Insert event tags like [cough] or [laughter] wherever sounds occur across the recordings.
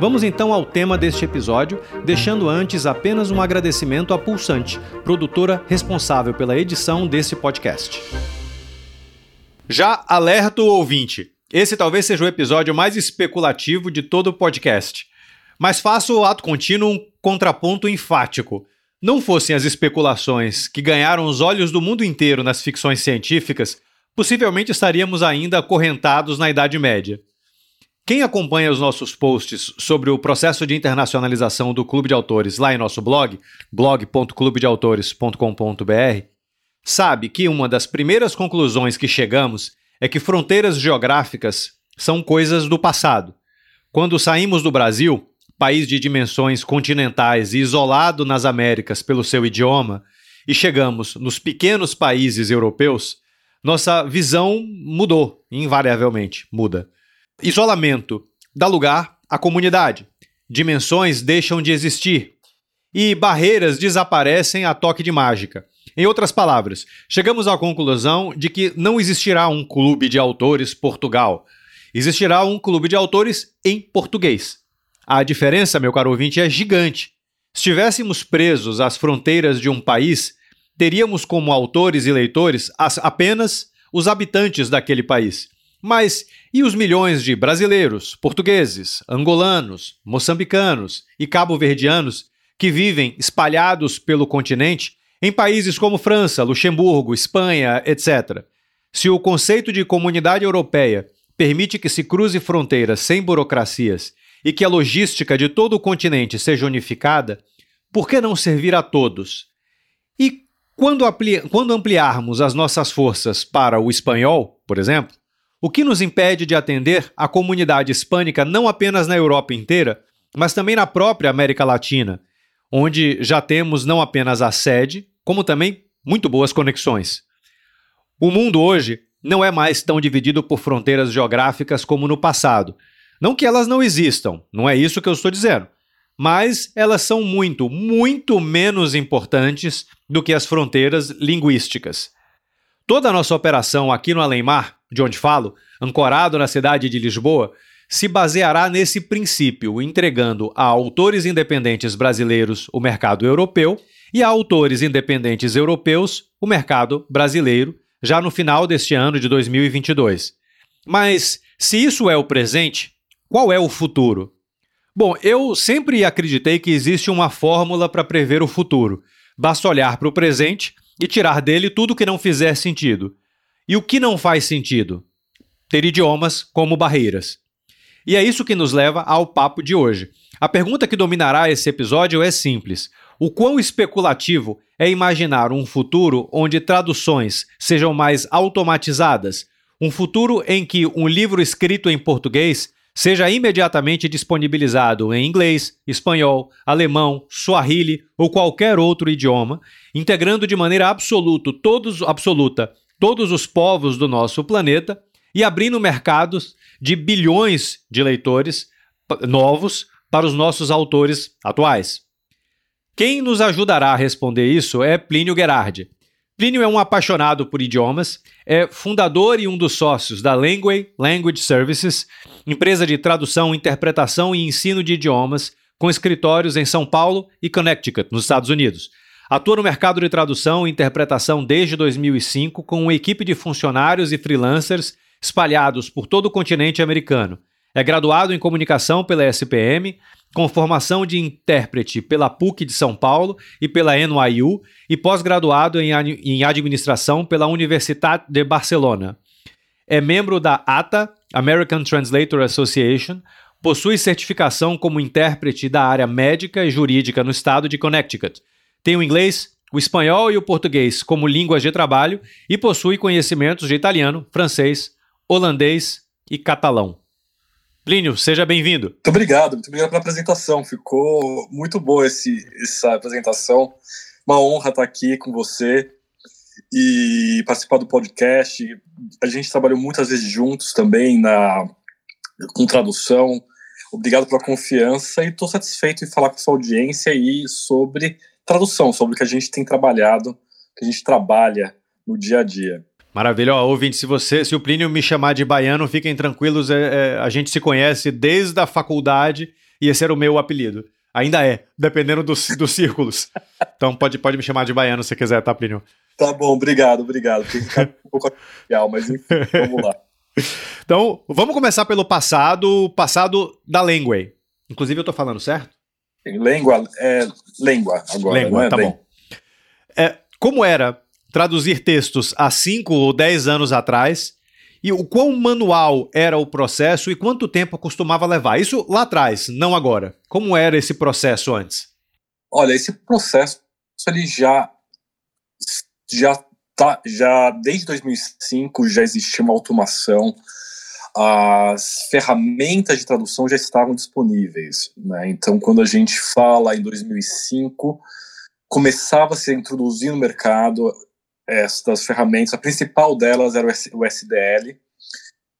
Vamos então ao tema deste episódio, deixando antes apenas um agradecimento à Pulsante, produtora responsável pela edição desse podcast. Já alerta o ouvinte. Esse talvez seja o episódio mais especulativo de todo o podcast. Mas faço o ato contínuo um contraponto enfático. Não fossem as especulações que ganharam os olhos do mundo inteiro nas ficções científicas, possivelmente estaríamos ainda acorrentados na Idade Média. Quem acompanha os nossos posts sobre o processo de internacionalização do Clube de Autores lá em nosso blog, blog.clubedeautores.com.br, sabe que uma das primeiras conclusões que chegamos é que fronteiras geográficas são coisas do passado. Quando saímos do Brasil, país de dimensões continentais e isolado nas Américas pelo seu idioma, e chegamos nos pequenos países europeus, nossa visão mudou, invariavelmente muda. Isolamento dá lugar à comunidade. Dimensões deixam de existir. E barreiras desaparecem a toque de mágica. Em outras palavras, chegamos à conclusão de que não existirá um clube de autores Portugal. Existirá um clube de autores em português. A diferença, meu caro ouvinte, é gigante. Se estivéssemos presos às fronteiras de um país, teríamos como autores e leitores apenas os habitantes daquele país. Mas e os milhões de brasileiros, portugueses, angolanos, moçambicanos e cabo-verdianos que vivem espalhados pelo continente em países como França, Luxemburgo, Espanha, etc. Se o conceito de comunidade europeia permite que se cruze fronteiras sem burocracias e que a logística de todo o continente seja unificada, por que não servir a todos? E quando, ampli quando ampliarmos as nossas forças para o espanhol, por exemplo, o que nos impede de atender a comunidade hispânica não apenas na Europa inteira, mas também na própria América Latina, onde já temos não apenas a sede, como também muito boas conexões. O mundo hoje não é mais tão dividido por fronteiras geográficas como no passado. Não que elas não existam, não é isso que eu estou dizendo. Mas elas são muito, muito menos importantes do que as fronteiras linguísticas. Toda a nossa operação aqui no Além Mar, de onde falo, ancorado na cidade de Lisboa, se baseará nesse princípio, entregando a autores independentes brasileiros o mercado europeu e a autores independentes europeus o mercado brasileiro, já no final deste ano de 2022. Mas, se isso é o presente, qual é o futuro? Bom, eu sempre acreditei que existe uma fórmula para prever o futuro. Basta olhar para o presente e tirar dele tudo que não fizer sentido. E o que não faz sentido? Ter idiomas como barreiras. E é isso que nos leva ao papo de hoje. A pergunta que dominará esse episódio é simples: o quão especulativo é imaginar um futuro onde traduções sejam mais automatizadas? Um futuro em que um livro escrito em português seja imediatamente disponibilizado em inglês, espanhol, alemão, swahili ou qualquer outro idioma, integrando de maneira absoluta todos, absoluta todos os povos do nosso planeta e abrindo mercados de bilhões de leitores novos para os nossos autores atuais. Quem nos ajudará a responder isso é Plínio Gerardi. Plínio é um apaixonado por idiomas, é fundador e um dos sócios da Language Language Services, empresa de tradução, interpretação e ensino de idiomas, com escritórios em São Paulo e Connecticut, nos Estados Unidos. Atua no mercado de tradução e interpretação desde 2005, com uma equipe de funcionários e freelancers espalhados por todo o continente americano. É graduado em comunicação pela SPM, com formação de intérprete pela PUC de São Paulo e pela NYU, e pós-graduado em, administração pela Universitat de Barcelona. É membro da ATA, American Translator Association, possui certificação como intérprete da área médica e jurídica no estado de Connecticut. Tem o inglês, o espanhol e o português como línguas de trabalho e possui conhecimentos de italiano, francês, holandês e catalão. Plínio, seja bem-vindo. Muito obrigado, muito obrigado pela apresentação. Ficou muito boa esse, essa apresentação. Uma honra estar aqui com você e participar do podcast. A gente trabalhou muitas vezes juntos também na com tradução. Obrigado pela confiança e estou satisfeito em falar com sua audiência aí sobre tradução, sobre o que a gente tem trabalhado, que a gente trabalha no dia a dia. Maravilha, ó, ouvinte, se você, se o Plínio me chamar de baiano, fiquem tranquilos, é, é, a gente se conhece desde a faculdade e esse era o meu apelido. Ainda é, dependendo dos, dos círculos. Então pode, pode me chamar de baiano se quiser, tá, Plínio? Tá bom, obrigado, obrigado. Fica um pouco artificial, mas enfim, vamos lá. [laughs] Então, vamos começar pelo passado, passado da Lengua. Inclusive, eu tô falando certo? Língua, é, língua agora. Língua, é tá bom. É, como era traduzir textos há 5 ou 10 anos atrás e o quão manual era o processo e quanto tempo costumava levar. Isso lá atrás, não agora. Como era esse processo antes? Olha, esse processo ele já já tá já desde 2005 já existia uma automação. As ferramentas de tradução já estavam disponíveis, né? Então, quando a gente fala em 2005, começava a se introduzir no mercado estas ferramentas. A principal delas era o SDL,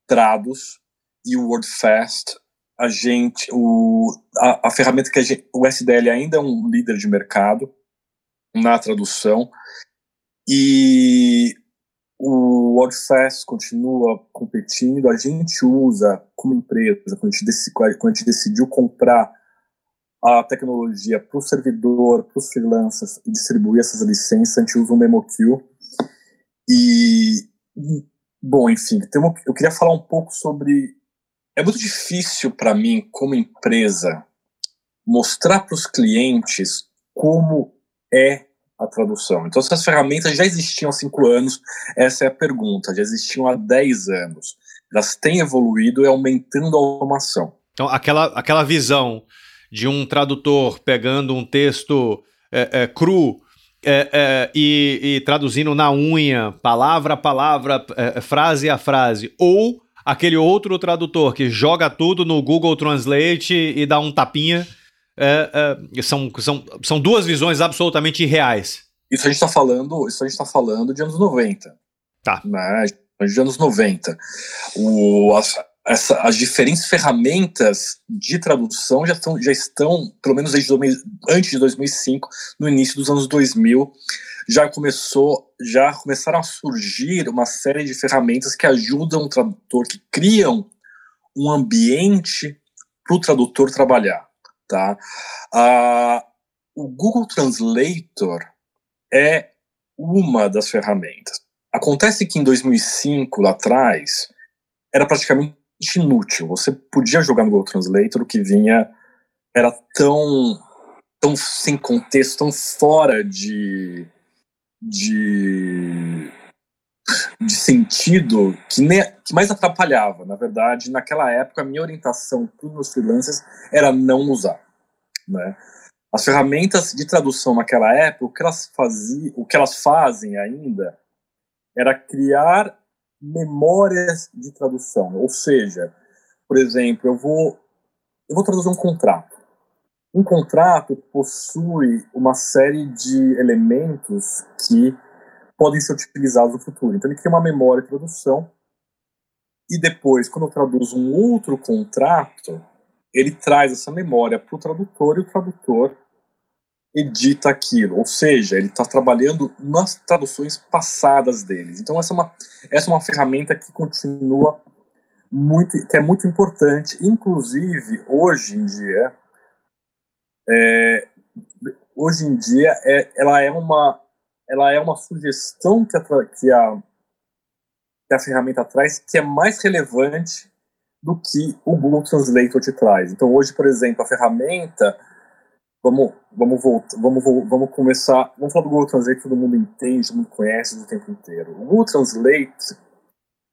Trados e o WordFast. A gente, o, a, a ferramenta que a gente, o SDL ainda é um líder de mercado na tradução e o WordFast continua competindo. A gente usa como empresa, quando a gente, quando a gente decidiu comprar a tecnologia para o servidor, para os freelancers e distribuir essas licenças, a gente usa o MemoQ. E, bom, enfim, eu queria falar um pouco sobre. É muito difícil para mim, como empresa, mostrar para os clientes como é a tradução. Então, essas ferramentas já existiam há cinco anos, essa é a pergunta, já existiam há dez anos. Elas têm evoluído e aumentando a automação. Então, aquela, aquela visão de um tradutor pegando um texto é, é, cru é, é, e, e, traduzindo na unha, palavra a palavra, é, frase a frase, ou aquele outro tradutor que joga tudo no Google Translate e dá um tapinha, é, é, são, são, são duas visões absolutamente irreais. Isso a gente está falando, isso a gente está falando de anos 90. Tá. Né? De anos 90. O, as, essa, as diferentes ferramentas de tradução já, estão, já estão, pelo menos desde antes de 2005, no início dos anos 2000, já começou, já começaram a surgir uma série de ferramentas que ajudam o tradutor, que criam um ambiente para o tradutor trabalhar, tá? Ah, o Google Translator é uma das ferramentas. Acontece que em 2005, lá atrás, era praticamente inútil. Você podia jogar no Google Translator, o que vinha era tão, tão sem contexto, tão fora de, de, de sentido, que, ne, que mais atrapalhava. Na verdade, naquela época, a minha orientação para os freelancers era não usar. Né? As ferramentas de tradução naquela época, o que elas faziam, o que elas fazem ainda, era criar memórias de tradução. Ou seja, por exemplo, eu vou, eu vou traduzir um contrato. Um contrato possui uma série de elementos que podem ser utilizados no futuro. Então, ele cria uma memória de tradução e depois, quando eu traduzo um outro contrato, ele traz essa memória para o tradutor e o tradutor edita aquilo, ou seja, ele está trabalhando nas traduções passadas deles. Então essa é uma essa é uma ferramenta que continua muito que é muito importante, inclusive hoje em dia é, hoje em dia é, ela é uma ela é uma sugestão que a, que a que a ferramenta traz que é mais relevante do que o Google Translator te traz. Então hoje, por exemplo, a ferramenta Vamos, vamos, voltar, vamos, vamos começar. Vamos falar do Google Translate, todo mundo entende, todo mundo conhece o tempo inteiro. O Google Translate,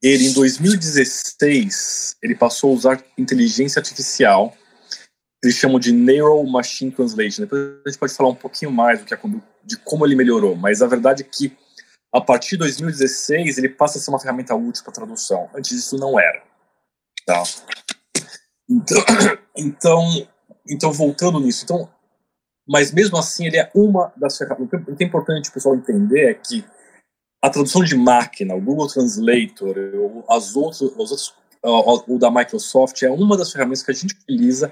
ele em 2016, ele passou a usar inteligência artificial, eles chamam de Neural Machine Translation. Depois a gente pode falar um pouquinho mais do que de como ele melhorou, mas a verdade é que a partir de 2016 ele passa a ser uma ferramenta útil para tradução. Antes disso não era. Tá? Então, [coughs] então, então, voltando nisso, então, mas mesmo assim ele é uma das ferramentas. O que é importante o pessoal entender é que a tradução de máquina, o Google Translator, as outras, os outros, o da Microsoft é uma das ferramentas que a gente utiliza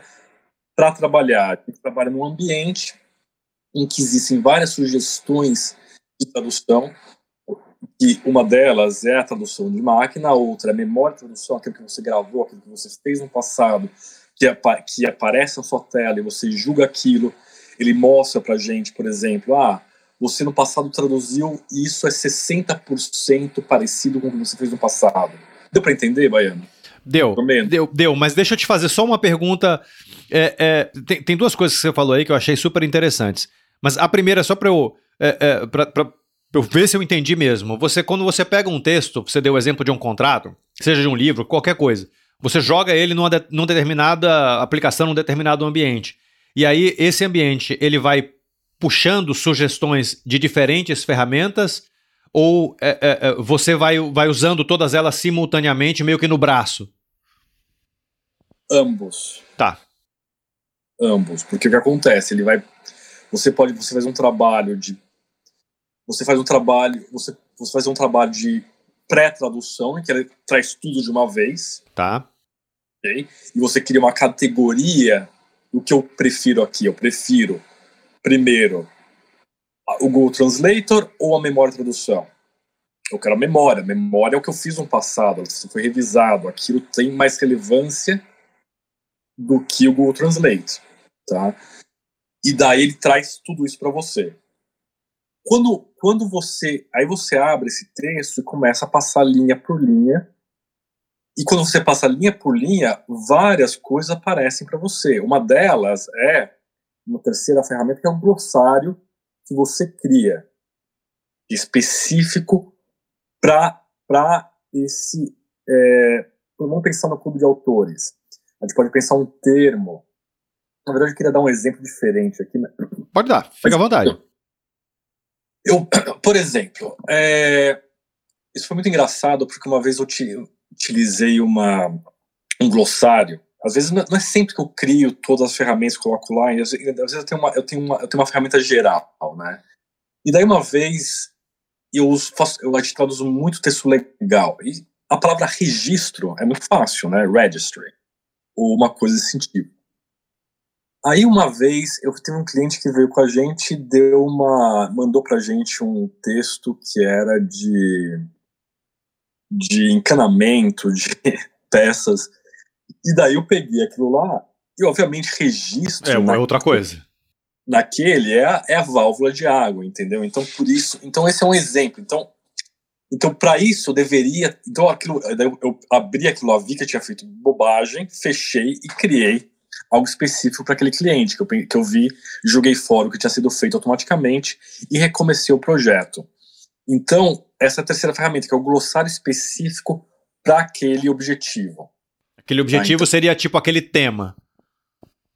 para trabalhar. A gente trabalha num ambiente em que existem várias sugestões de tradução, e uma delas é a tradução de máquina, a outra é a memória de tradução, aquilo que você gravou, aquilo que você fez no passado, que, apa que aparece na sua tela e você julga aquilo, ele mostra para gente, por exemplo, ah, você no passado traduziu e isso é 60% parecido com o que você fez no passado. Deu para entender, Baiano? Deu, deu, deu, mas deixa eu te fazer só uma pergunta. É, é, tem, tem, duas coisas que você falou aí que eu achei super interessantes. Mas a primeira, só para eu, é, é pra, pra, eu ver se eu entendi mesmo. Você, quando você pega um texto, você deu o exemplo de um contrato, seja de um livro, qualquer coisa, você joga ele numa, de, numa determinada aplicação, num determinado ambiente. E aí, esse ambiente, ele vai puxando sugestões de diferentes ferramentas ou é, é, é, você vai, vai usando todas elas simultaneamente, meio que no braço? Ambos. Tá. Ambos. Porque o que acontece? Ele vai. Você pode. Você faz um trabalho de. Você faz um trabalho. Você, você faz um trabalho de pré-tradução, em que ele traz tudo de uma vez. Tá. Okay? E você cria uma categoria. O que eu prefiro aqui? Eu prefiro primeiro o Google Translator ou a memória tradução? Eu quero a memória. Memória é o que eu fiz no passado, isso foi revisado. Aquilo tem mais relevância do que o Google Translate, tá? E daí ele traz tudo isso para você. Quando, quando você, aí você abre esse texto e começa a passar linha por linha. E quando você passa linha por linha, várias coisas aparecem para você. Uma delas é uma terceira ferramenta que é um glossário que você cria específico para esse. É, vamos pensar no clube de autores. A gente pode pensar um termo. Na verdade, eu queria dar um exemplo diferente aqui. Pode dar, fica à vontade. Eu, [clears throat] por exemplo, é, isso foi muito engraçado porque uma vez eu utilizei uma, um glossário às vezes não é sempre que eu crio todas as ferramentas que coloco lá, às vezes eu tenho uma, eu tenho uma, eu tenho uma ferramenta geral, né? E daí uma vez eu faço, eu traduzo muito texto legal. E a palavra registro é muito fácil, né? Registry. Ou uma coisa desse sentido. Aí uma vez eu tive um cliente que veio com a gente deu uma mandou pra gente um texto que era de de encanamento de [laughs] peças e daí eu peguei aquilo lá e, obviamente, registro. É, uma outra coisa. Naquele é a, é a válvula de água, entendeu? Então, por isso. Então, esse é um exemplo. Então, então para isso, eu deveria. Então, aquilo, eu, eu abri aquilo lá, vi que eu tinha feito bobagem, fechei e criei algo específico para aquele cliente, que eu, que eu vi, joguei fora o que tinha sido feito automaticamente e recomecei o projeto. Então, essa é a terceira ferramenta, que é o glossário específico para aquele objetivo. Aquele objetivo ah, então, seria tipo aquele tema.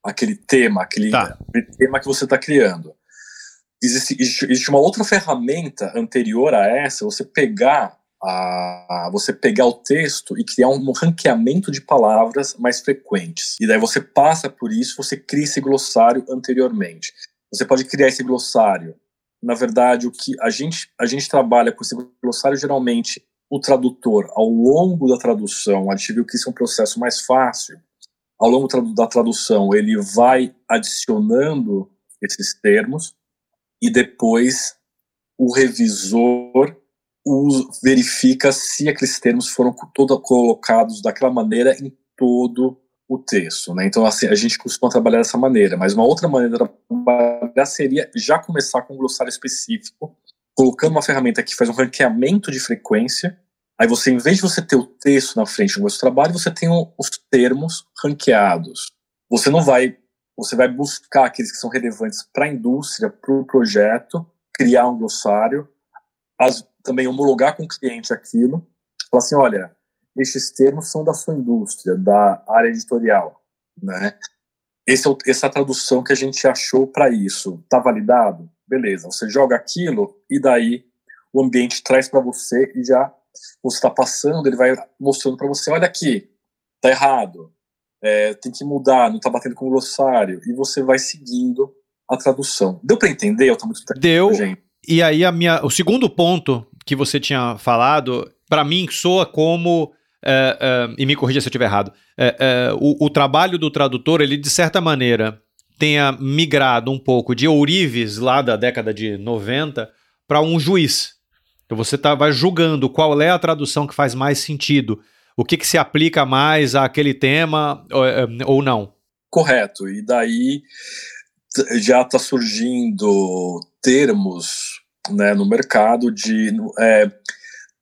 Aquele tema, aquele, tá. tema que você está criando. Existe, existe uma outra ferramenta anterior a essa, você pegar a, você pegar o texto e criar um ranqueamento de palavras mais frequentes. E daí você passa por isso, você cria esse glossário anteriormente. Você pode criar esse glossário. Na verdade, o que a gente a gente trabalha com esse glossário geralmente o tradutor, ao longo da tradução, a gente viu que isso é um processo mais fácil. Ao longo da tradução, ele vai adicionando esses termos e depois o revisor verifica se aqueles termos foram todos colocados daquela maneira em todo o texto. Né? Então, assim, a gente costuma trabalhar dessa maneira, mas uma outra maneira de trabalhar seria já começar com um glossário específico colocando uma ferramenta que faz um ranqueamento de frequência. Aí você, em vez de você ter o texto na frente do seu trabalho, você tem os termos ranqueados. Você não vai, você vai buscar aqueles que são relevantes para a indústria, para o projeto, criar um glossário, as, também homologar com o cliente aquilo, falar assim, olha, estes termos são da sua indústria, da área editorial, né? Esse é essa é tradução que a gente achou para isso. Está validado? Beleza, você joga aquilo e daí o ambiente traz para você e já você está passando, ele vai mostrando para você, olha aqui, tá errado. é, tem que mudar, não tá batendo com o glossário, e você vai seguindo a tradução. Deu para entender? Eu tô muito Deu. Gente. E aí a minha, o segundo ponto que você tinha falado, para mim soa como é, é, e me corrija se eu estiver errado. É, o, o, trabalho do tradutor, ele de certa maneira tenha migrado um pouco de ourives lá da década de 90 para um juiz. Então você tá, vai julgando qual é a tradução que faz mais sentido, o que, que se aplica mais àquele tema ou, ou não. Correto. E daí já está surgindo termos né, no mercado de é,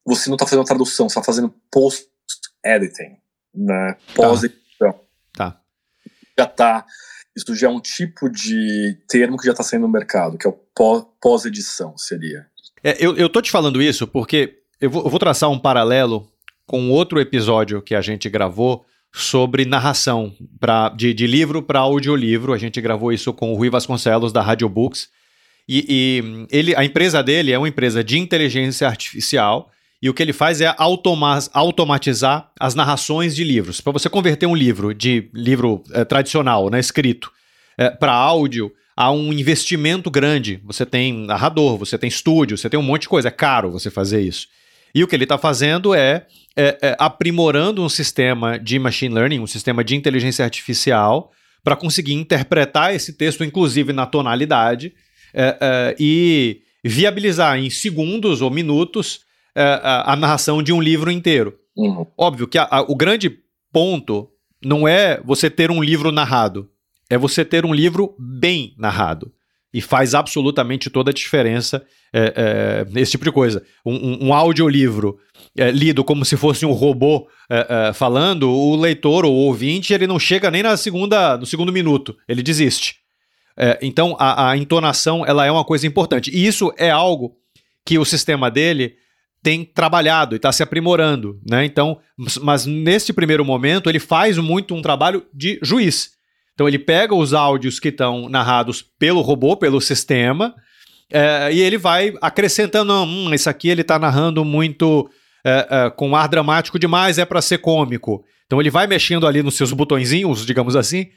você não está fazendo tradução, você está fazendo post-editing, né? Pós-edição. Tá. tá. Já tá. Isso já é um tipo de termo que já está saindo no mercado, que é o pós-edição, seria. É, eu, eu tô te falando isso porque eu vou, eu vou traçar um paralelo com outro episódio que a gente gravou sobre narração pra, de, de livro para audiolivro. A gente gravou isso com o Rui Vasconcelos, da Radio Books. E, e, ele, a empresa dele é uma empresa de inteligência artificial e o que ele faz é automatizar as narrações de livros. Para você converter um livro de livro é, tradicional, né, escrito, é, para áudio, há um investimento grande. Você tem narrador, você tem estúdio, você tem um monte de coisa. É caro você fazer isso. E o que ele está fazendo é, é, é, aprimorando um sistema de machine learning, um sistema de inteligência artificial, para conseguir interpretar esse texto, inclusive na tonalidade, é, é, e viabilizar em segundos ou minutos é, a, a, narração de um livro inteiro. Uhum. Óbvio que a, a, o grande ponto não é você ter um livro narrado, é você ter um livro bem narrado. E faz absolutamente toda a diferença é, é, esse tipo de coisa. Um, um, um audiolivro é, lido como se fosse um robô é, é, falando, o leitor ou o ouvinte ele não chega nem na segunda, no segundo minuto, ele desiste. É, então a, a entonação ela é uma coisa importante. E isso é algo que o sistema dele tem trabalhado e está se aprimorando, né? Então, mas neste primeiro momento ele faz muito um trabalho de juiz. Então ele pega os áudios que estão narrados pelo robô, pelo sistema, é, e ele vai acrescentando, não, hum, isso aqui ele está narrando muito é, é, com ar dramático demais, é para ser cômico. Então ele vai mexendo ali nos seus botõezinhos, digamos assim,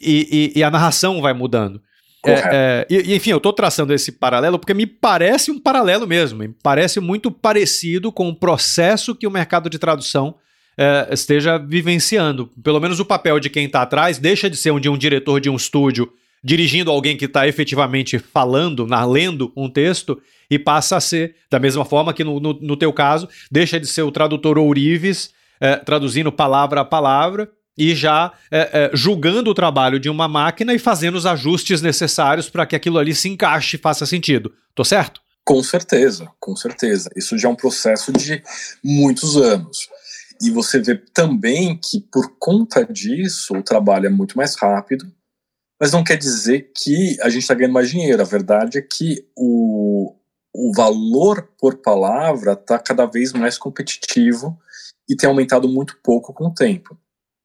e, e, e a narração vai mudando. É, é, e, enfim, eu estou traçando esse paralelo porque me parece um paralelo mesmo, me parece muito parecido com o processo que o mercado de tradução é, esteja vivenciando. Pelo menos o papel de quem está atrás deixa de ser um, de um diretor de um estúdio dirigindo alguém que está efetivamente falando, lendo um texto, e passa a ser, da mesma forma que no, no, no teu caso, deixa de ser o tradutor ourives, é, traduzindo palavra a palavra, e já é, é, julgando o trabalho de uma máquina e fazendo os ajustes necessários para que aquilo ali se encaixe e faça sentido. Tô certo? Com certeza, com certeza. Isso já é um processo de muitos anos. E você vê também que, por conta disso, o trabalho é muito mais rápido, mas não quer dizer que a gente está ganhando mais dinheiro. A verdade é que o, o valor por palavra está cada vez mais competitivo e tem aumentado muito pouco com o tempo.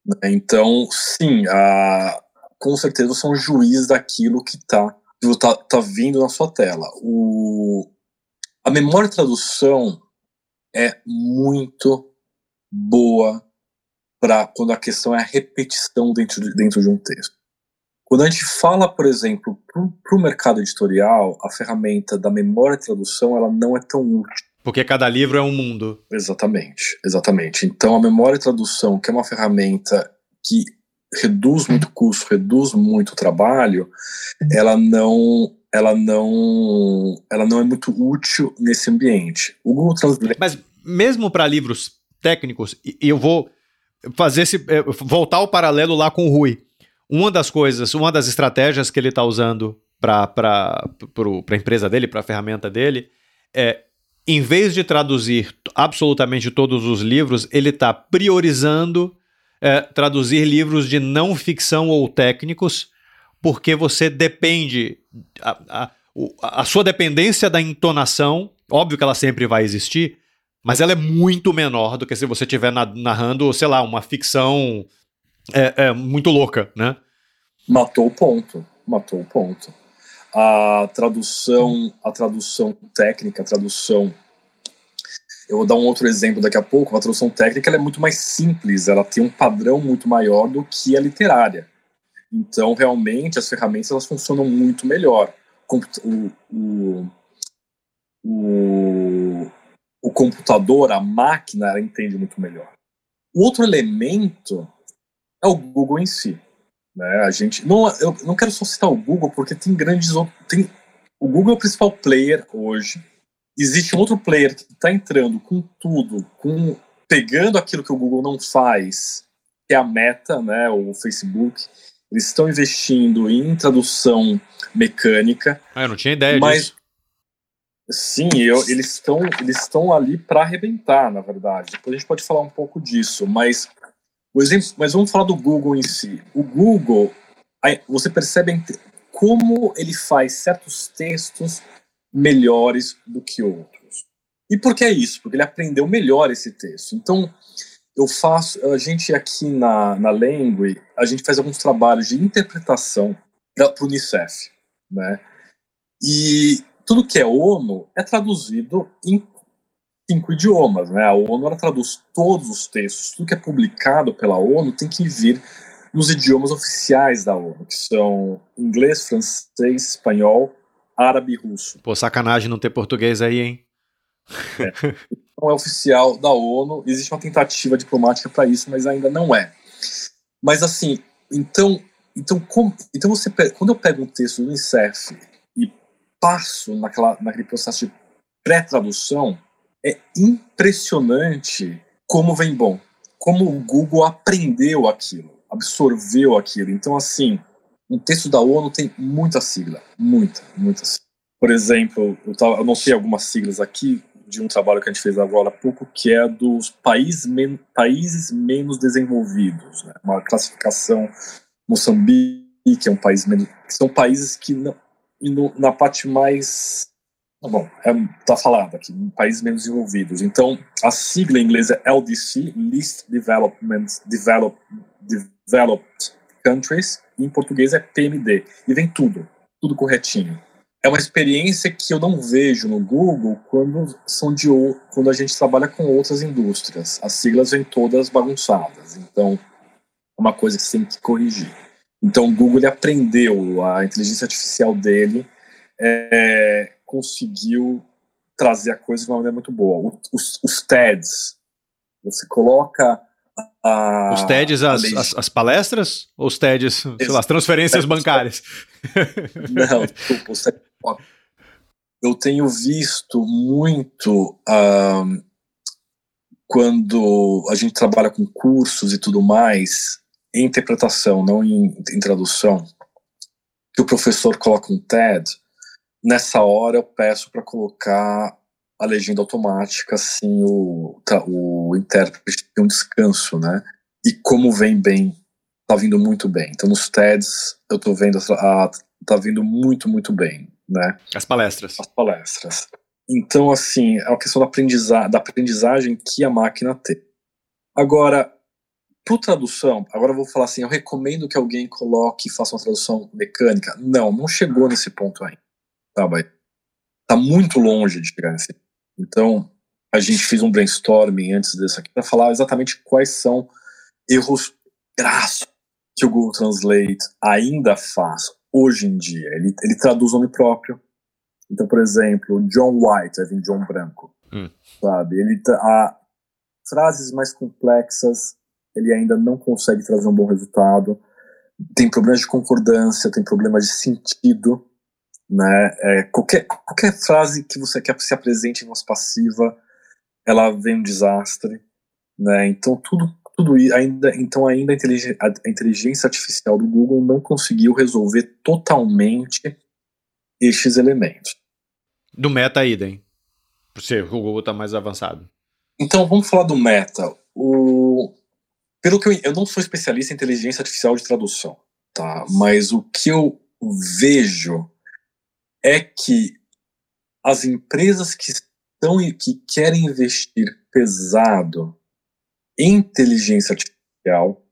Né? Então, sim, a, com certeza são juiz daquilo que está tá, tá vindo na sua tela. O, a memória tradução é muito boa para quando a questão é a repetição dentro de, dentro de um texto. Quando a gente fala, por exemplo, para o mercado editorial, a ferramenta da memória de tradução ela não é tão útil. Porque cada livro é um mundo. Exatamente, exatamente. Então a memória de tradução, que é uma ferramenta que reduz muito custo, reduz muito trabalho, ela não ela não ela não é muito útil nesse ambiente. O Google Translate Mas mesmo para livros técnicos, e eu vou fazer esse é, voltar o paralelo lá com o Rui. Uma das coisas, uma das estratégias que ele está usando para a empresa dele, para a ferramenta dele, é em vez de traduzir absolutamente todos os livros, ele está priorizando é, traduzir livros de não ficção ou técnicos, porque você depende. A, a, a sua dependência da entonação, óbvio que ela sempre vai existir, mas ela é muito menor do que se você estiver narrando, sei lá, uma ficção é, é, muito louca, né? Matou o ponto, matou o ponto. A tradução, a tradução técnica, a tradução eu vou dar um outro exemplo daqui a pouco, a tradução técnica é muito mais simples, ela tem um padrão muito maior do que a literária. Então, realmente, as ferramentas elas funcionam muito melhor. O, o, o, o computador, a máquina, ela entende muito melhor. O outro elemento é o Google em si. Né? A gente não, eu não quero só citar o Google porque tem grandes tem o Google é o principal player hoje. Existe um outro player que está entrando com tudo, com pegando aquilo que o Google não faz, que é a Meta, né, o Facebook. Eles estão investindo em tradução mecânica. Ah, eu não tinha ideia mas, disso. Sim, eu, eles estão eles estão ali para arrebentar, na verdade. Depois a gente pode falar um pouco disso, mas o exemplo, mas vamos falar do Google em si. O Google, você percebe como ele faz certos textos melhores do que outros. E por que é isso? Porque ele aprendeu melhor esse texto. Então, eu faço, a gente aqui na, na Language, a gente faz alguns trabalhos de interpretação para o Unicef, né? E tudo que é ONU é traduzido em cinco idiomas, né? A ONU ela traduz todos os textos, tudo que é publicado pela ONU tem que vir nos idiomas oficiais da ONU, que são inglês, francês, espanhol, árabe e russo. Pô, sacanagem não ter português aí, hein? É. Não é oficial da ONU, existe uma tentativa diplomática para isso, mas ainda não é. Mas assim, então, então, como, então você, quando eu pego um texto do Unicef passo naquela, naquele processo de pré-tradução, é impressionante como vem bom, como o Google aprendeu aquilo, absorveu aquilo. Então, assim, um texto da ONU tem muita sigla, muita, muita sigla. Por exemplo, eu, tava, eu anotei algumas siglas aqui de um trabalho que a gente fez agora há pouco, que é dos países, men países menos desenvolvidos, né? uma classificação Moçambique, que é um país menos, são países que não, no, na parte mais Tá bom, é, tá falado aqui, em países menos desenvolvidos. Então, a sigla em inglês é LDC, Least Development, Develop, Developed Countries, e em português é PMD. E vem tudo, tudo corretinho. É uma experiência que eu não vejo no Google quando são de quando a gente trabalha com outras indústrias. As siglas vêm todas bagunçadas. Então, é uma coisa que você tem que corrigir. Então, o Google aprendeu a inteligência artificial dele é, conseguiu trazer a coisa de uma maneira muito boa. Os, os TEDs, você coloca a, os TEDs, as, as, as, palestras? Ou os TEDs, sei lá, as transferências bancárias? [laughs] Não, desculpa, os [laughs] TEDs, eu tenho visto muito um, quando a gente trabalha com cursos e tudo mais, em interpretação, não em, em tradução, que o professor coloca um TED nessa hora eu peço para colocar a legenda automática, assim, o, o intérprete tem um descanso, né? E como vem bem, tá vindo muito bem. Então nos TEDs eu tô vendo, a, tá vindo muito, muito bem, né? As palestras. As palestras. Então, assim, é uma questão da, aprendiza da aprendizagem que a máquina tem. Agora, para tradução, agora eu vou falar assim, eu recomendo que alguém coloque e faça uma tradução mecânica. Não, não chegou nesse ponto ainda tá, vai tá muito longe de chegar nesse. Então, a gente fez um brainstorming antes desse aqui para falar exatamente quais são erros grassos que o Google Translate ainda faz hoje em dia. Ele, ele traduz nome próprio. Então, por exemplo, John White, é John Branco, hum. sabe? Ele a frases mais complexas ele ainda não consegue trazer um bom resultado. Tem problemas de concordância, tem problemas de sentido né? É, qualquer, qualquer frase que você quer se apresente em voz passiva, ela vem um desastre, né? Então tudo, tudo ainda, então ainda a inteligência, artificial do Google não conseguiu resolver totalmente estes elementos. Do Meta idem. Por ser o Google está mais avançado. Então vamos falar do Meta. O pelo que eu, eu não sou especialista em inteligência artificial de tradução, tá? Mas o que eu vejo é que as empresas que estão e que querem investir pesado em inteligência artificial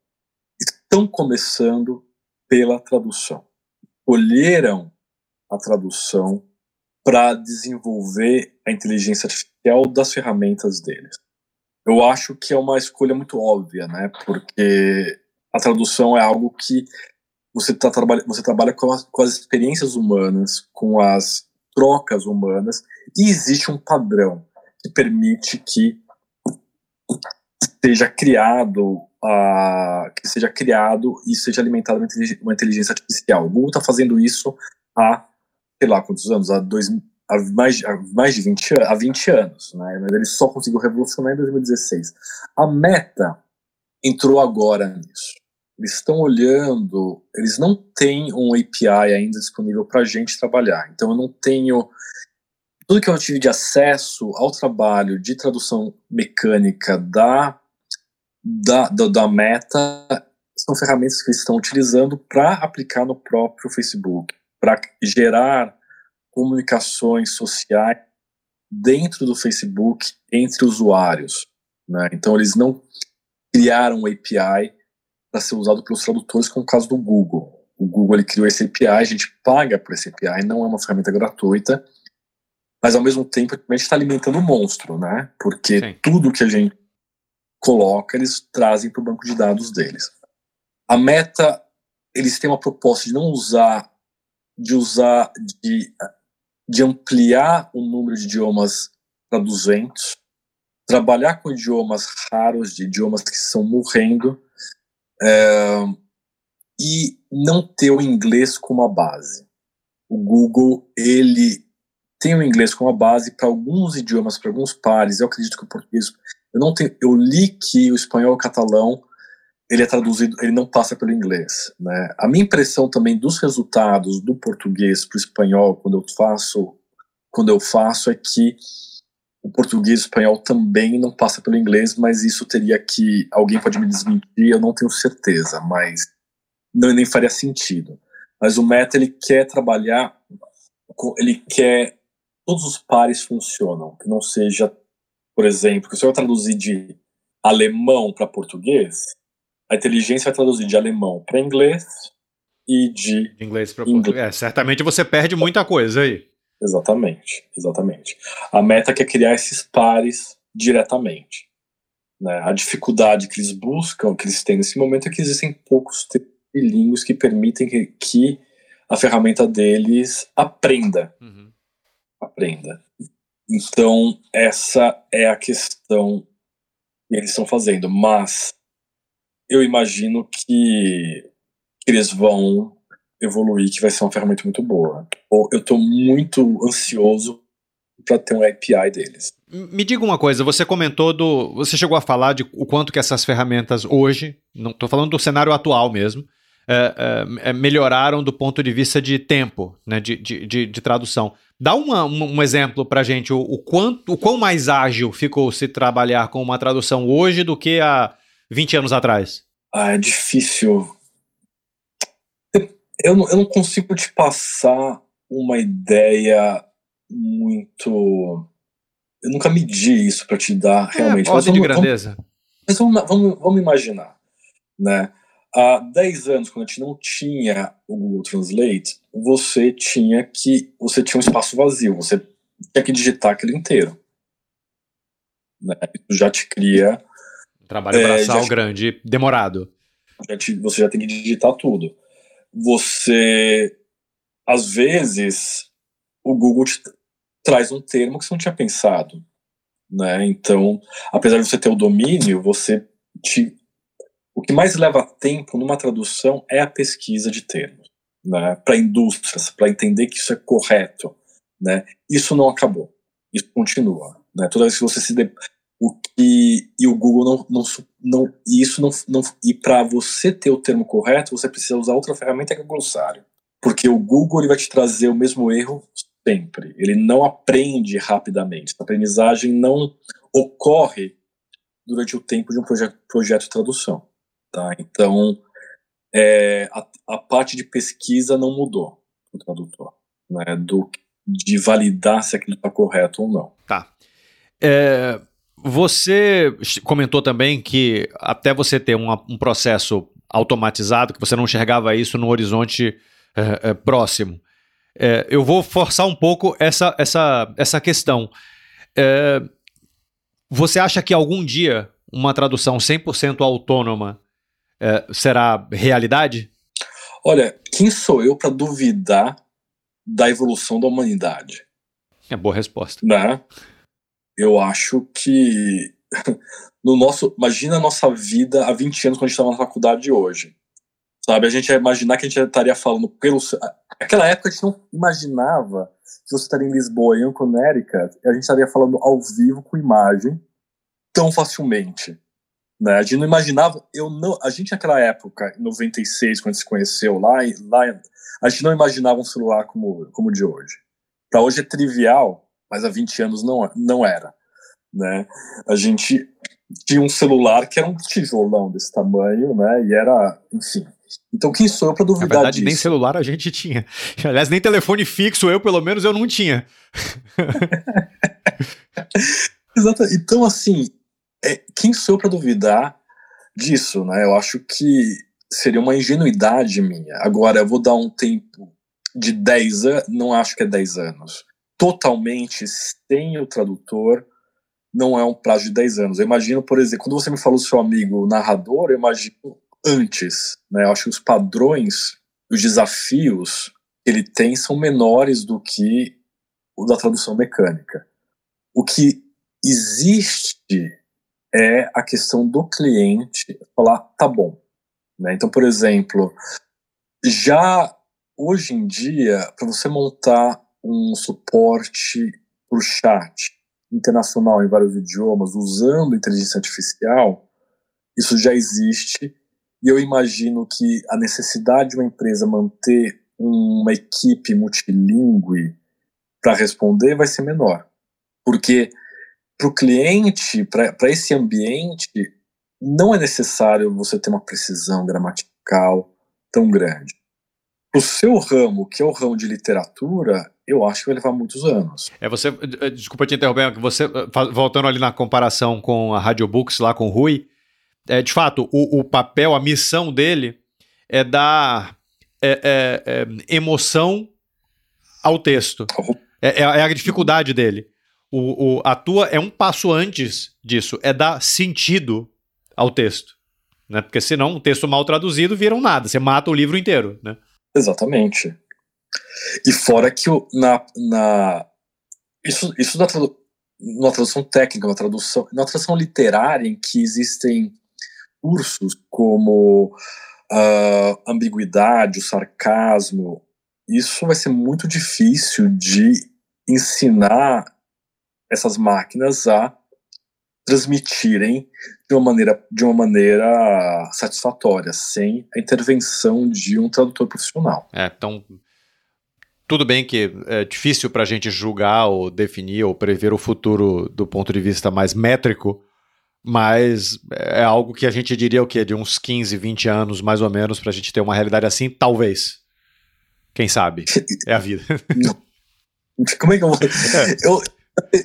estão começando pela tradução. Olheram a tradução para desenvolver a inteligência artificial das ferramentas deles. Eu acho que é uma escolha muito óbvia, né? Porque a tradução é algo que você, tá, trabalha, você trabalha com as, com as experiências humanas, com as trocas humanas, e existe um padrão que permite que seja criado uh, que seja criado e seja alimentado uma inteligência artificial. O Google está fazendo isso há, sei lá quantos anos, há, dois, há, mais, há mais de 20, há 20 anos, né? mas ele só conseguiu revolucionar em 2016. A Meta entrou agora nisso. Eles estão olhando, eles não têm um API ainda disponível para a gente trabalhar. Então eu não tenho tudo que eu tive de acesso ao trabalho de tradução mecânica da da, da, da Meta são ferramentas que eles estão utilizando para aplicar no próprio Facebook, para gerar comunicações sociais dentro do Facebook entre usuários. Né? Então, eles não criaram um API para ser usado pelos tradutores, como o caso do Google. O Google ele criou esse API, a gente paga por esse API, não é uma ferramenta gratuita, mas ao mesmo tempo a gente está alimentando o um monstro, né? Porque Sim. tudo que a gente coloca, eles trazem para o banco de dados deles. A Meta, eles têm uma proposta de não usar, de usar, de, de ampliar o número de idiomas para 200, trabalhar com idiomas raros, de idiomas que estão morrendo, é, e não ter o inglês como a base. O Google, ele tem o inglês como a base para alguns idiomas, para alguns pares. Eu acredito que o português eu não tenho, eu li que o espanhol e o catalão ele é traduzido, ele não passa pelo inglês, né? A minha impressão também dos resultados do português para o espanhol quando eu faço quando eu faço é que o português e o espanhol também não passa pelo inglês, mas isso teria que alguém pode me desmentir, eu não tenho certeza, mas não nem faria sentido. Mas o Meta ele quer trabalhar, ele quer todos os pares funcionam, que não seja por exemplo, que se eu traduzir de alemão para português, a inteligência vai traduzir de alemão para inglês e de, de inglês para português. É, certamente você perde muita coisa aí. Exatamente, exatamente. A meta é criar esses pares diretamente. Né? A dificuldade que eles buscam, que eles têm nesse momento, é que existem poucos bilíngues que permitem que, que a ferramenta deles aprenda. Uhum. Aprenda. Então, essa é a questão que eles estão fazendo. Mas eu imagino que eles vão evoluir, que vai ser uma ferramenta muito boa. Eu estou muito ansioso para ter um API deles. Me diga uma coisa, você comentou do. Você chegou a falar de o quanto que essas ferramentas hoje, não estou falando do cenário atual mesmo, é, é, é, melhoraram do ponto de vista de tempo, né, de, de, de, de tradução. Dá uma, um, exemplo para gente, o, o, quanto, o quão mais ágil ficou se trabalhar com uma tradução hoje do que há 20 anos atrás? Ah, é difícil. Eu não, eu não consigo te passar uma ideia muito. Eu nunca medi isso para te dar é, realmente. Vamos, de grandeza. Vamos, mas vamos, vamos, vamos imaginar, né? Há 10 anos, quando a gente não tinha o Google Translate, você tinha que. Você tinha um espaço vazio, você tinha que digitar aquilo inteiro. Né? Isso já te cria. Trabalho braçal é, grande, demorado. Já te, você já tem que digitar tudo. Você. Às vezes, o Google te traz um termo que você não tinha pensado. Né? Então, apesar de você ter o domínio, você te o que mais leva tempo numa tradução é a pesquisa de termos, né, para indústrias, para entender que isso é correto. Né? Isso não acabou, isso continua. Né? Toda vez que você se. De... O que, e o Google não. não, não e isso não, não e para você ter o termo correto, você precisa usar outra ferramenta que é o glossário. Porque o Google ele vai te trazer o mesmo erro sempre. Ele não aprende rapidamente. A aprendizagem não ocorre durante o tempo de um projeto, projeto de tradução. Tá? Então, é, a, a, parte de pesquisa não mudou do tradutor, né? Do, de validar se aquilo está correto ou não. Tá. É, você comentou também que até você ter uma, um processo automatizado, que você não enxergava isso no horizonte é, é próximo. É, eu vou forçar um pouco essa, essa, essa questão. Você acha que algum dia uma tradução 100% autônoma será realidade? Olha, quem sou eu para duvidar da evolução da humanidade? É boa resposta. Né? Eu acho que [laughs] no nosso, imagina a nossa vida há 20 anos quando a gente estava na faculdade hoje. Sabe, a gente ia imaginar que a gente estaria falando pelo. Aquela época a gente não imaginava que você estaria em Lisboa, em Connecticut, e a gente estaria falando ao vivo com imagem tão facilmente. Né? A gente não imaginava, eu não, a gente naquela época, em 96, quando se conheceu lá, lá, a gente não imaginava um celular como, como o de hoje. Para hoje é trivial, mas há 20 anos não, não era. Né? A gente tinha um celular que era um tijolão desse tamanho, né? E era, enfim, então quem sou eu para duvidar Na verdade, disso? nem celular a gente tinha. [laughs] Aliás, nem telefone fixo eu, pelo menos, eu não tinha. [laughs] Exato. Então, assim, é, quem sou eu para duvidar disso, né? Eu acho que seria uma ingenuidade minha. Agora, eu vou dar um tempo de 10 anos, não acho que é 10 anos. Totalmente sem o tradutor, não é um prazo de 10 anos. Eu imagino, por exemplo, quando você me falou do seu amigo narrador, eu imagino antes. Né? Eu acho que os padrões, os desafios que ele tem são menores do que o da tradução mecânica. O que existe é a questão do cliente falar, tá bom. Né? Então, por exemplo, já hoje em dia, para você montar um suporte para o chat internacional em vários idiomas usando inteligência artificial, isso já existe e eu imagino que a necessidade de uma empresa manter uma equipe multilingüe para responder vai ser menor. Porque para o cliente, para esse ambiente, não é necessário você ter uma precisão gramatical tão grande. O seu ramo, que é o ramo de literatura, eu acho que vai levar muitos anos. É você, eh, desculpa te interromper, você eh, voltando ali na comparação com a Radiobooks lá com o Rui, é, de fato, o, o, papel, a missão dele é dar é, é, é emoção ao texto. É, é, é, a dificuldade dele. O, o, a tua é um passo antes disso, é dar sentido ao texto. Né? Porque senão um texto mal traduzido vira um nada, você mata o livro inteiro. Né? Exatamente. E fora que na, na isso, isso na, tradu, na tradução técnica, na tradução, na tradução literária, em que existem cursos como uh, ambiguidade, o sarcasmo, isso vai ser muito difícil de ensinar essas máquinas a transmitirem de uma maneira, de uma maneira satisfatória, sem a intervenção de um tradutor profissional. É, então tudo bem que é difícil para a gente julgar ou definir ou prever o futuro do ponto de vista mais métrico, mas é algo que a gente diria o quê? De uns 15, 20 anos, mais ou menos, para a gente ter uma realidade assim? Talvez. Quem sabe? É a vida. [laughs] Como é que eu vou. É. Eu,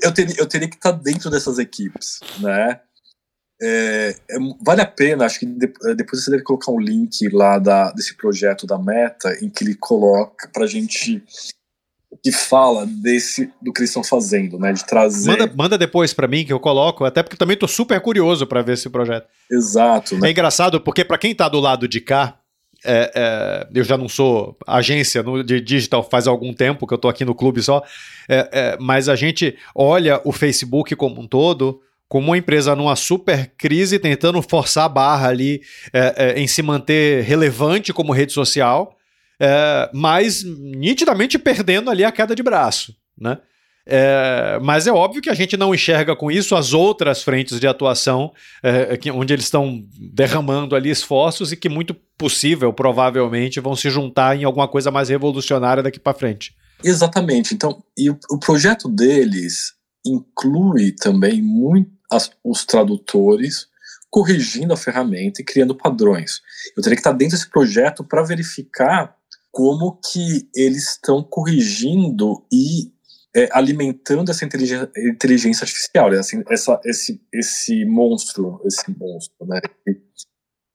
eu, teria, eu teria que estar dentro dessas equipes, né? É, é, vale a pena, acho que depois você deve colocar um link lá da, desse projeto da Meta, em que ele coloca para a gente que fala desse do que eles estão fazendo, né? De trazer. Manda, manda depois para mim que eu coloco, até porque também tô super curioso para ver esse projeto. Exato. Né? É engraçado porque para quem tá do lado de cá, é, é, eu já não sou agência de digital faz algum tempo que eu tô aqui no clube só, é, é mas a gente olha o Facebook como um todo como uma empresa numa super crise, tentando forçar a barra ali é, é, em se manter relevante como rede social é, mas nitidamente perdendo ali a queda de braço, né? É, mas é óbvio que a gente não enxerga com isso as outras frentes de atuação é, que, onde eles estão derramando ali esforços e que muito possível, provavelmente, vão se juntar em alguma coisa mais revolucionária daqui para frente. Exatamente. Então, e o, o, projeto deles inclui também muito as, os tradutores corrigindo a ferramenta e criando padrões. Eu teria que estar dentro desse projeto para verificar como que eles estão corrigindo e é, alimentando essa inteligência, inteligência artificial, né? assim, essa, esse, esse monstro, esse monstro, né?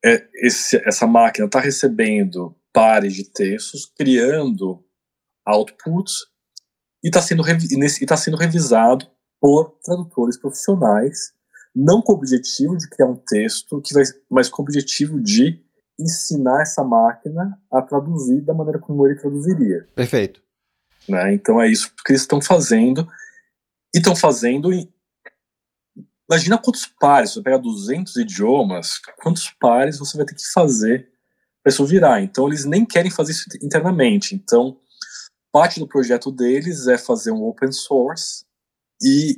É, esse, essa máquina está recebendo pares de textos, criando output e está sendo, tá sendo revisado por tradutores profissionais, não com o objetivo de criar um texto, que vai, mas com o objetivo de ensinar essa máquina a traduzir da maneira como ele traduziria. Perfeito. Né? Então é isso que eles estão fazendo. E estão fazendo. Em... Imagina quantos pares, você pega 200 idiomas, quantos pares você vai ter que fazer para isso virar. Então eles nem querem fazer isso internamente. Então parte do projeto deles é fazer um open source e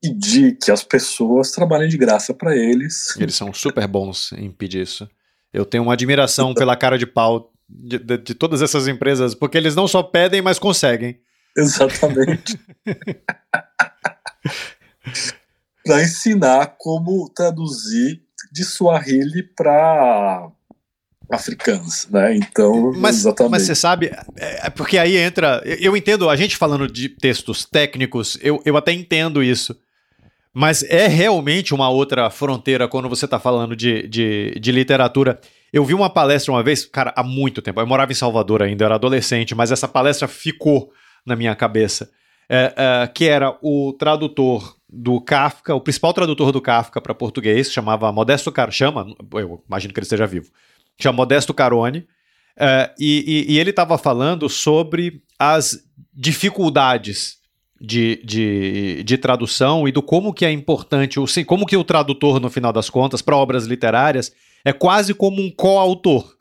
pedir que as pessoas trabalhem de graça para eles. Eles são super bons em pedir isso. Eu tenho uma admiração pela cara de pau de, de, de todas essas empresas, porque eles não só pedem, mas conseguem. Exatamente. [laughs] para ensinar como traduzir de Swahili para africanos, né? Então, mas, exatamente. Mas você sabe, é, é, porque aí entra. Eu entendo, a gente falando de textos técnicos, eu, eu até entendo isso. Mas é realmente uma outra fronteira quando você está falando de, de, de, literatura. Eu vi uma palestra uma vez, cara, há muito tempo. Eu morava em Salvador ainda, eu era adolescente, mas essa palestra ficou na minha cabeça. É, é, que era o tradutor do Kafka, o principal tradutor do Kafka para português, chamava Modesto Car, chama, eu imagino que ele esteja vivo, chama Modesto Carone, é, e, e, e ele estava falando sobre as dificuldades de, de, de, tradução e do como que é importante, o, como que o tradutor, no final das contas, para obras literárias, é quase como um coautor.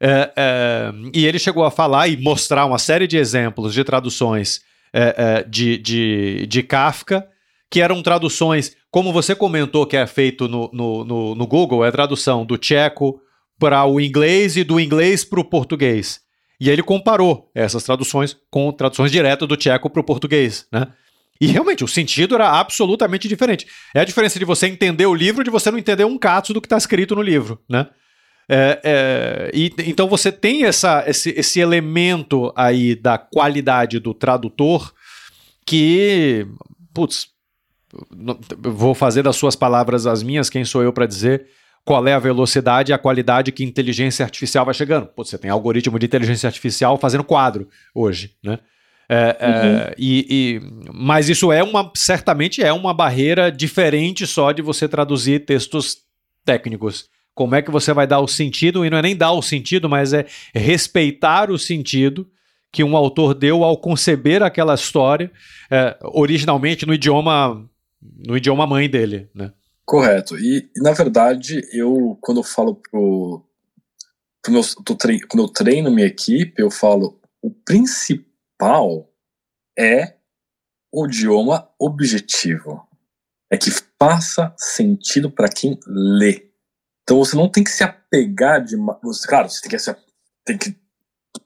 É, é, e ele chegou a falar e mostrar uma série de exemplos de traduções é, é de, de, de Kafka, que eram traduções, como você comentou que é feito no, no, no, no Google, é tradução do tcheco para o inglês e do inglês para o português. E ele comparou essas traduções com traduções diretas do tcheco para o português, né? E realmente, o sentido era absolutamente diferente. É a diferença de você entender o livro de você não entender um cato do que está escrito no livro, né? É, é, e, então você tem essa, esse, esse elemento aí da qualidade do tradutor que, putz, vou fazer das suas palavras as minhas, quem sou eu para dizer qual é a velocidade e a qualidade que inteligência artificial vai chegando. Pô, você tem algoritmo de inteligência artificial fazendo quadro hoje, né? É, é uhum. é, e, e, mas isso é uma certamente é uma barreira diferente só de você traduzir textos técnicos. Como é que você vai dar o sentido, e não é nem dar o sentido, mas é respeitar o sentido que um autor deu ao conceber aquela história é, originalmente no idioma no idioma mãe dele, né? Correto. E, na verdade, eu, quando eu falo pro. pro meu, quando eu treino minha equipe, eu falo: o principal é o idioma objetivo. É que faça sentido para quem lê. Então você não tem que se apegar de. Você, claro, você tem que, se, tem que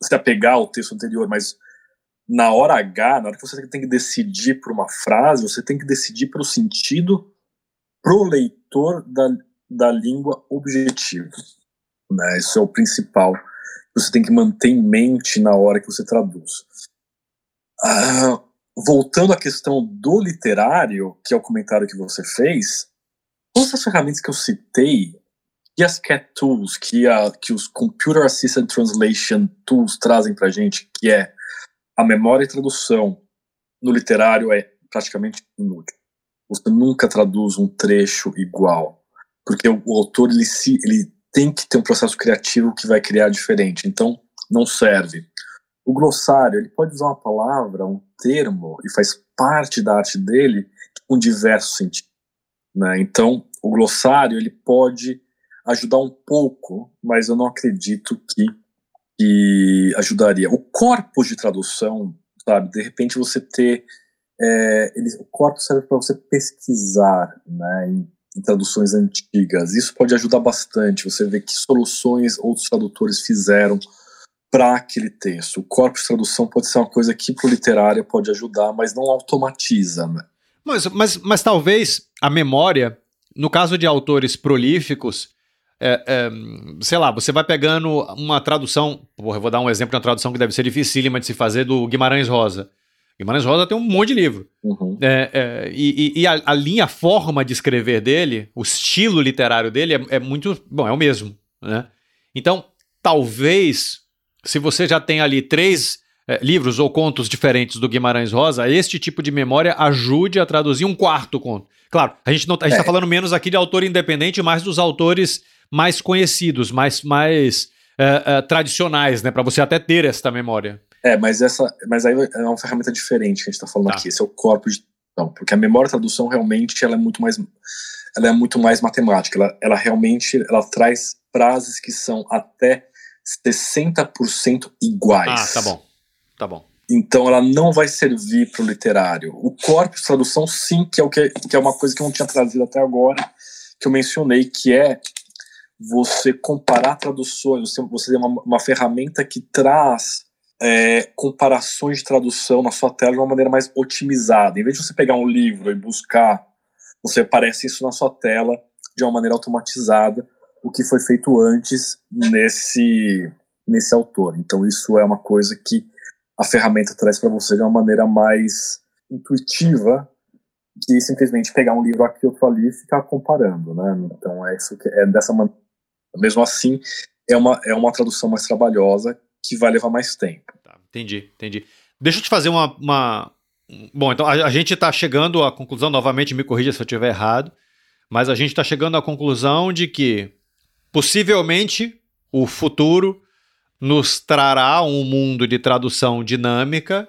se apegar ao texto anterior, mas na hora H, na hora que você tem que decidir por uma frase, você tem que decidir pelo sentido pro leitor da, da língua objetivo. Né? Isso é o principal que você tem que manter em mente na hora que você traduz. Ah, voltando à questão do literário, que é o comentário que você fez, todas as ferramentas que eu citei, e as CAT tools, que, a, que os Computer Assisted Translation Tools trazem para gente, que é a memória e tradução no literário é praticamente inútil. Você nunca traduz um trecho igual, porque o, o autor ele, se, ele tem que ter um processo criativo que vai criar diferente. Então, não serve. O glossário, ele pode usar uma palavra, um termo, e faz parte da arte dele com diversos sentidos. Né? Então, o glossário, ele pode ajudar um pouco, mas eu não acredito que, que ajudaria. O corpus de tradução, sabe, de repente você ter é, o corpo serve para você pesquisar né, em, em, traduções antigas. Isso pode ajudar bastante. Você vê que soluções outros tradutores fizeram para aquele texto. O corpo de tradução pode ser uma coisa que para o literário pode ajudar, mas não automatiza. Né? Mas, mas, mas talvez a memória, no caso de autores prolíficos, é, é, sei lá, você vai pegando uma tradução, porra, eu vou dar um exemplo de uma tradução que deve ser dificílima de se fazer, do Guimarães Rosa. Guimarães Rosa tem um monte de livro. Uhum. É, é, e, e a, a, linha, a forma de escrever dele, o estilo literário dele é, é, muito. Bom, é o mesmo. Né? Então, talvez, se você já tem ali três é, livros ou contos diferentes do Guimarães Rosa, este tipo de memória ajude a traduzir um quarto conto. Claro, a gente está é. falando menos aqui de autor independente, mais dos autores mais conhecidos, mais, mais uh, tradicionais, né? Para você até ter essa memória. É, mas essa, mas aí é uma ferramenta diferente que a gente está falando tá. aqui. Esse é o corpo de não, porque a memória tradução realmente ela é muito mais, ela é muito mais matemática. Ela, ela realmente ela traz frases que são até 60% iguais. Ah, tá bom, tá bom. Então ela não vai servir para o literário. O corpo de tradução, sim, que é o que, que é uma coisa que eu não tinha trazido até agora, que eu mencionei, que é você comparar traduções, você, você tem uma, uma ferramenta que traz é, comparações de tradução na sua tela de uma maneira mais otimizada. Em vez de você pegar um livro e buscar, você aparece isso na sua tela de uma maneira automatizada, o que foi feito antes nesse, nesse autor. Então, isso é uma coisa que a ferramenta traz para você de uma maneira mais intuitiva que simplesmente pegar um livro aqui outro ali e ficar comparando, né? Então é isso que é dessa maneira mesmo assim, é uma, é uma tradução mais trabalhosa que vai levar mais tempo. Tá, entendi, entendi. Deixa eu te fazer uma. uma... Bom, então a, a gente está chegando à conclusão, novamente me corrija se eu estiver errado, mas a gente está chegando à conclusão de que possivelmente o futuro nos trará um mundo de tradução dinâmica.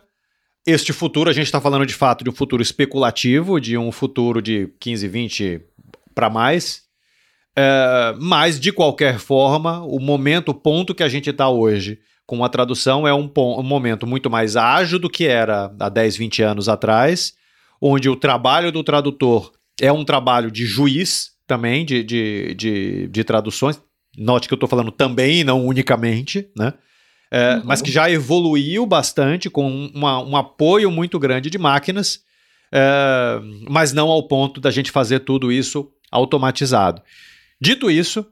Este futuro, a gente está falando de fato de um futuro especulativo, de um futuro de 15, 20 para mais, é, mas, de qualquer forma, o momento, o ponto que a gente está hoje com a tradução é um, um, momento muito mais ágil do que era há 10, 20 anos atrás, onde o trabalho do tradutor é um trabalho de juiz também, de, de, de, de traduções. Note que eu estou falando também, não unicamente, né? É, uhum. Mas que já evoluiu bastante com uma, um apoio muito grande de máquinas, é, mas não ao ponto da gente fazer tudo isso automatizado. Dito isso,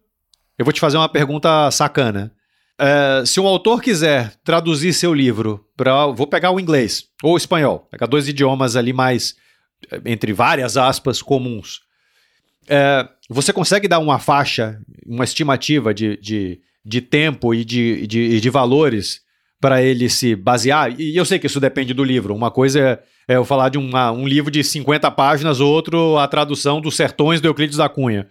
eu vou te fazer uma pergunta sacana. É, se um autor quiser traduzir seu livro para. Vou pegar o inglês ou o espanhol, pegar dois idiomas ali mais, é, entre várias aspas, comuns. É, você consegue dar uma faixa, uma estimativa de, de, de tempo e de, de, de valores para ele se basear? E eu sei que isso depende do livro. Uma coisa é, é eu falar de uma, um livro de 50 páginas, outro a tradução dos Sertões do Euclides da Cunha.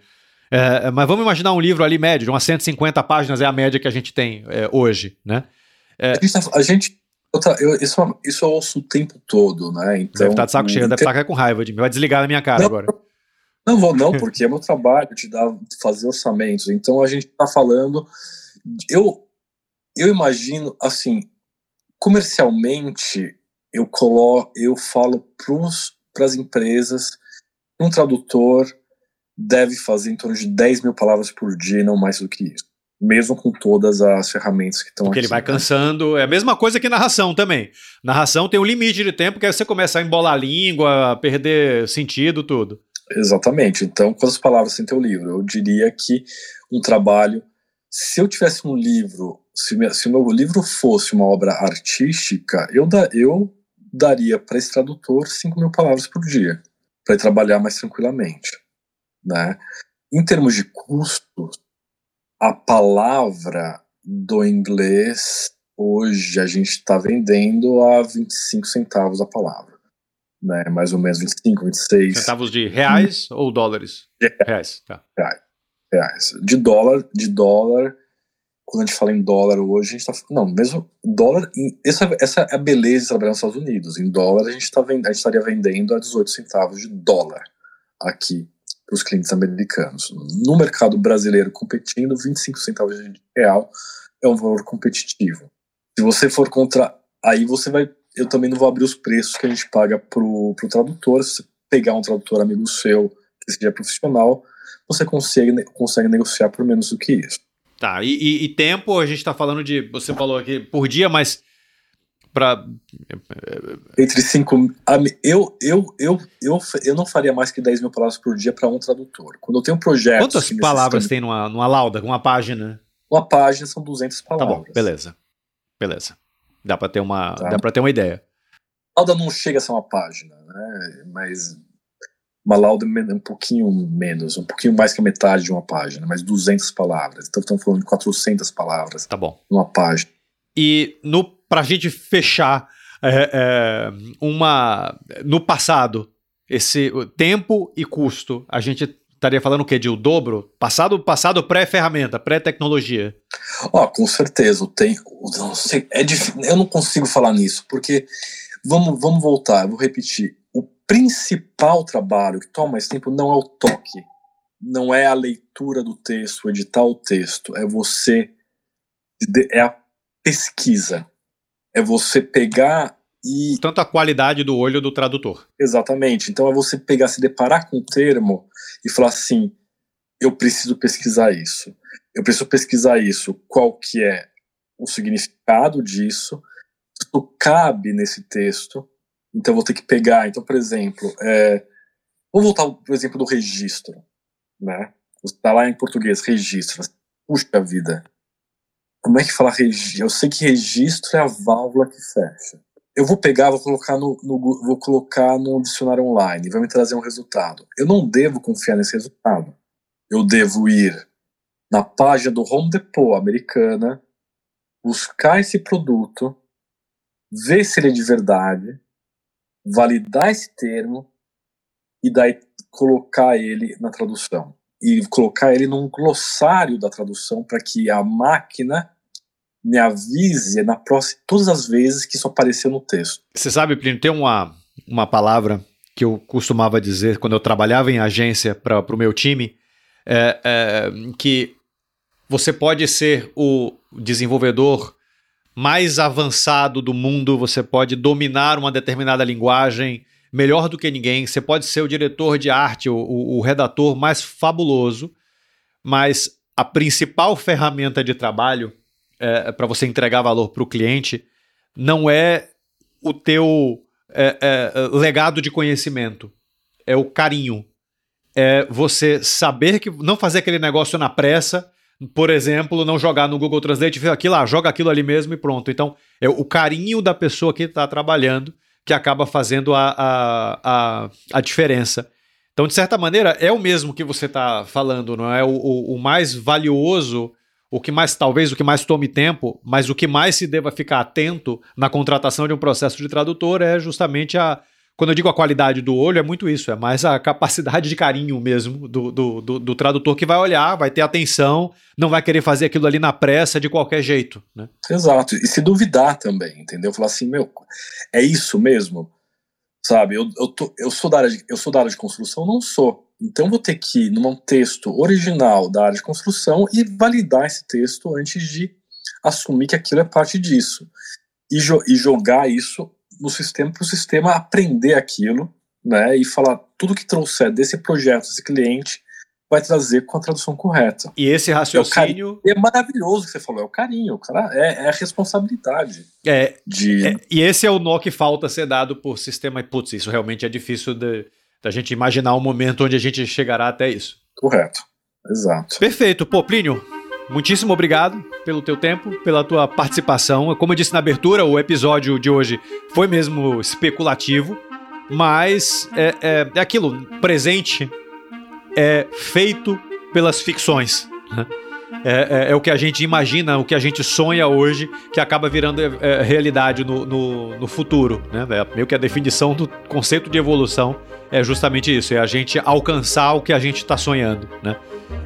É, mas vamos imaginar um livro ali médio, de umas 150 páginas é a média que a gente tem é, hoje, né? É, a gente, tá, eu, isso, isso eu ouço o tempo todo, né? Então, deve estar tá de saco cheio, deve estar tá com raiva de mim, vai desligar na minha cara não, agora. Não vou não, porque é meu trabalho de dar, fazer orçamentos, então a gente está falando, eu, eu imagino, assim, comercialmente, eu, colo, eu falo para as empresas, um tradutor deve fazer em torno de 10 mil palavras por dia, não mais do que isso. Mesmo com todas as ferramentas que estão Porque aqui. ele vai cansando. É a mesma coisa que narração também. Narração tem um limite de tempo que aí você começa a embolar a língua, perder sentido, tudo. Exatamente. Então, quantas palavras tem teu livro? Eu diria que um trabalho. Se eu tivesse um livro, se, se o meu livro fosse uma obra artística, eu, da, eu daria para esse tradutor 5 mil palavras por dia, para ele trabalhar mais tranquilamente. Né? Em termos de custos, a palavra do inglês hoje a gente está vendendo a 25 centavos a palavra. Né? Mais ou menos 25, 26. Centavos de reais hum. ou dólares? Reais. Tá. reais. Reais. De dólar, de dólar, quando a gente fala em dólar hoje, a gente está. Não, mesmo dólar. Essa, essa é a beleza de trabalhar nos Estados Unidos. Em dólar, a gente, tá vend, a gente estaria vendendo a 18 centavos de dólar aqui para os clientes americanos. No mercado brasileiro competindo, 25 centavos de real é um valor competitivo. Se você for contra. Aí você vai. Eu também não vou abrir os preços que a gente paga para o tradutor. Se você pegar um tradutor amigo seu, que seja profissional, você consegue, consegue negociar por menos do que isso. Tá, e, e, e tempo, a gente está falando de. Você falou aqui por dia, mas para entre 5 eu, eu, eu, eu, eu não faria mais que 10 mil palavras por dia para um tradutor. Quando eu tenho um projeto. Quantas palavras tem numa, numa lauda, uma página? Uma página são 200 palavras. Tá bom, beleza. Beleza. Dá para ter uma, tá. dá para ter uma ideia. Lauda não chega a ser uma página, né? Mas uma lauda é um pouquinho menos, um pouquinho mais que a metade de uma página, mas 200 palavras. Então estamos falando de 400 palavras. Tá bom. Numa página. E no para a gente fechar é, é, uma no passado esse tempo e custo, a gente estaria falando o quê? De o dobro? Passado, passado pré-ferramenta, pré-tecnologia. Ó, oh, com certeza. Tem, não sei, é eu não consigo falar nisso, porque vamos, vamos voltar, eu vou repetir. O principal trabalho que toma mais tempo não é o toque, não é a leitura do texto, editar o texto, é você, é a pesquisa, é você pegar e. Tanto a qualidade do olho do tradutor. Exatamente. Então é você pegar, se deparar com o termo e falar assim: eu preciso pesquisar isso. Eu preciso pesquisar isso. Qual que é o significado disso? Isso cabe nesse texto. Então eu vou ter que pegar. Então, por exemplo, é, vou voltar por exemplo do registro, né? Está lá em português, registro. Puxa vida. Como é que fala registro? Eu sei que registro é a válvula que fecha eu vou pegar, vou colocar no, no, vou colocar no dicionário online, vai me trazer um resultado. Eu não devo confiar nesse resultado. Eu devo ir na página do Home Depot americana, buscar esse produto, ver se ele é de verdade, validar esse termo e daí colocar ele na tradução e colocar ele num glossário da tradução para que a máquina me avise na próxima, todas as vezes que isso apareceu no texto. Você sabe, Plínio, tem uma, uma palavra que eu costumava dizer quando eu trabalhava em agência para o meu time, é, é, que você pode ser o desenvolvedor mais avançado do mundo, você pode dominar uma determinada linguagem melhor do que ninguém, você pode ser o diretor de arte, o, o, o redator mais fabuloso, mas a principal ferramenta de trabalho é, para você entregar valor para o cliente não é o teu é, é, legado de conhecimento, é o carinho. É você saber que não fazer aquele negócio na pressa, por exemplo, não jogar no Google Translate e aquilo lá, joga aquilo ali mesmo e pronto. Então, é o carinho da pessoa que está trabalhando que acaba fazendo a, a, a, a, diferença. Então, de certa maneira, é o mesmo que você está falando, não é? O, o, o mais valioso o que mais, talvez o que mais tome tempo, mas o que mais se deva ficar atento na contratação de um processo de tradutor é justamente a. Quando eu digo a qualidade do olho, é muito isso, é mais a capacidade de carinho mesmo do, do, do, do tradutor que vai olhar, vai ter atenção, não vai querer fazer aquilo ali na pressa de qualquer jeito. Né? Exato, e se duvidar também, entendeu? Falar assim, meu, é isso mesmo? Sabe, eu, eu, tô, eu, sou da área de, eu sou da área de construção, não sou. Então vou ter que ir num texto original da área de construção e validar esse texto antes de assumir que aquilo é parte disso. E, jo e jogar isso no sistema para o sistema aprender aquilo, né? E falar tudo que trouxer desse projeto, desse cliente, vai trazer com a tradução correta. E esse raciocínio. É, é maravilhoso que você falou, é o carinho, cara, é, é a responsabilidade. É, de... É, e esse é o nó que falta ser dado por sistema. Putz, isso realmente é difícil de da gente imaginar um momento onde a gente chegará até isso. Correto. Exato. Perfeito. Pô, Plínio, muitíssimo obrigado pelo teu tempo, pela tua participação. Como eu disse na abertura, o episódio de hoje foi mesmo especulativo, mas é, é, é aquilo, presente é feito pelas ficções. Né? É, é, é, o que a gente imagina, o que a gente sonha hoje, que acaba virando é, é realidade no, no, no, futuro. Né? É meio que a definição do conceito de evolução é justamente isso: é a gente alcançar o que a gente está sonhando. Né?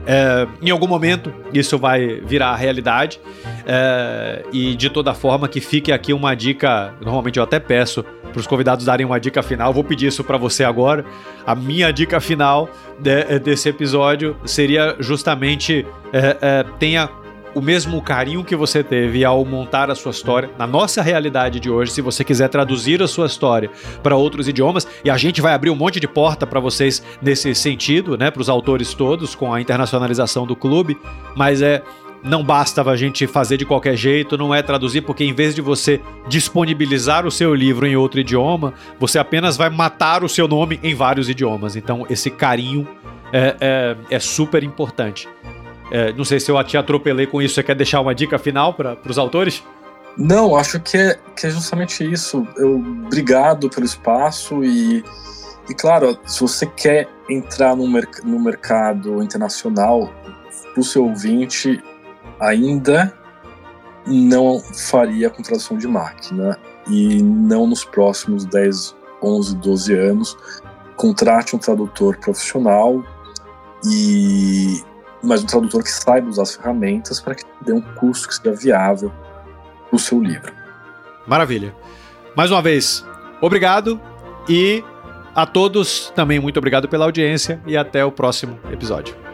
É, em algum momento isso vai virar realidade é, e de toda forma que fique aqui uma dica. Normalmente eu até peço para os convidados darem uma dica final. Vou pedir isso para você agora. A minha dica final de, desse episódio seria justamente é, é, tenha o mesmo carinho que você teve ao montar a sua história na nossa realidade de hoje, se você quiser traduzir a sua história para outros idiomas, e a gente vai abrir um monte de porta para vocês nesse sentido, né, para os autores todos com a internacionalização do clube, mas é não basta a gente fazer de qualquer jeito, não é traduzir, porque em vez de você disponibilizar o seu livro em outro idioma, você apenas vai matar o seu nome em vários idiomas. Então, esse carinho é, é, é super importante. É, não sei se eu te atropelei com isso. Você quer deixar uma dica final para os autores? Não, acho que é, que é justamente isso. Eu, obrigado pelo espaço e, e, claro, se você quer entrar no, no mercado internacional, o seu ouvinte, ainda não faria com tradução de máquina e não nos próximos 10, 11, 12 anos. Contrate um tradutor profissional e mas um tradutor que saiba usar as ferramentas para que dê um custo que seja viável para o seu livro. Maravilha. Mais uma vez, obrigado e a todos também muito obrigado pela audiência e até o próximo episódio.